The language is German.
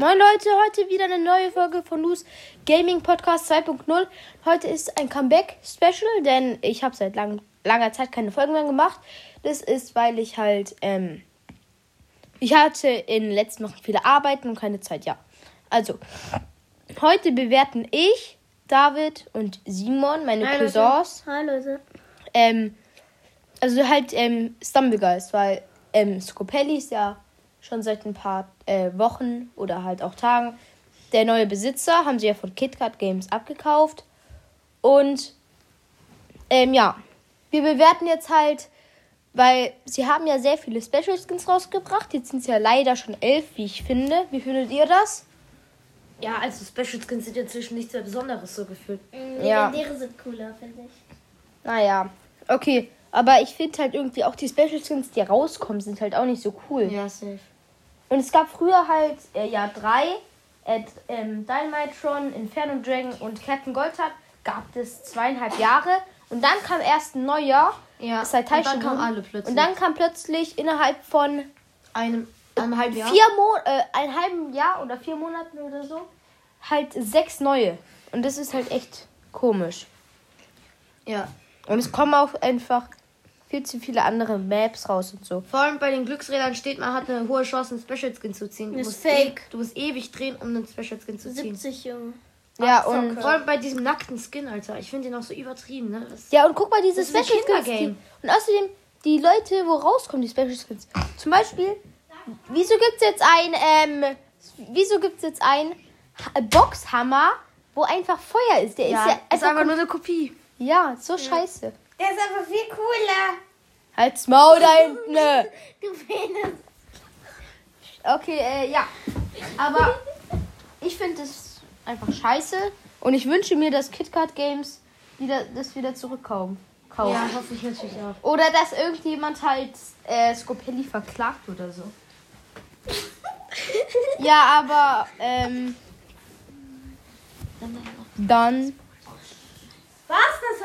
Moin Leute, heute wieder eine neue Folge von Luz Gaming Podcast 2.0. Heute ist ein Comeback Special, denn ich habe seit lang, langer Zeit keine Folgen mehr gemacht. Das ist, weil ich halt, ähm, ich hatte in den letzten Wochen viele Arbeiten und keine Zeit, ja. Also, heute bewerten ich, David und Simon, meine Hi, Cousins, Hi Leute. ähm, also halt ähm, Stumblegeist, weil ähm, Scopelli ist ja schon seit ein paar äh, Wochen oder halt auch Tagen der neue Besitzer, haben sie ja von KitKat Games abgekauft. Und ähm, ja, wir bewerten jetzt halt, weil sie haben ja sehr viele Special Skins rausgebracht. Jetzt sind es ja leider schon elf, wie ich finde. Wie findet ihr das? Ja, also Special Skins sind inzwischen nichts mehr Besonderes so gefühlt. Ja. Legendäre sind cooler, finde ich. Naja, okay. Aber ich finde halt irgendwie auch die Special Skins, die rauskommen, sind halt auch nicht so cool. Ja, safe. Und es gab früher halt, äh, ja, drei. Äh, ähm, Dynamitron, Inferno Dragon und Captain Goldhart gab es zweieinhalb Jahre. Und dann kam erst ein neuer. Ja, Seit und dann kamen alle plötzlich. Und dann kam plötzlich innerhalb von einem, einem halben Jahr. vier Mo äh, ein halben Jahr oder vier Monaten oder so halt sechs neue. Und das ist halt echt komisch. Ja. Und es kommen auch einfach viel zu viele andere Maps raus und so. Vor allem bei den Glücksrädern steht, man hat eine hohe Chance, einen Special Skin zu ziehen. Du Ist musst fake. E du musst ewig drehen, um einen Special Skin zu ziehen. 70 Junge. Ja, und Vor allem bei diesem nackten Skin, Alter. Ich finde den auch so übertrieben, ne? Das Ja, und guck mal, diese Das ist ein Special Skins. Die, und außerdem, die Leute, wo rauskommen, die Special Skins. Zum Beispiel, wieso gibt's jetzt ein, ähm, wieso gibt's jetzt ein Ha- Boxhammer, wo einfach Feuer ist? Der ja, ist ja ist einfach nur eine Kopie. Ja, so scheiße. Der ist aber viel cooler. Halt's Maul da hinten. Du Penis. Okay, äh, ja. Aber ich finde es einfach scheiße. Und ich wünsche mir, dass KitKat Games wieder, das wieder zurückkaufen. Kaufen. Ja, hoffe ich natürlich auch. Oder dass irgendjemand halt äh, Scopelli verklagt oder so. ja, aber ähm, dann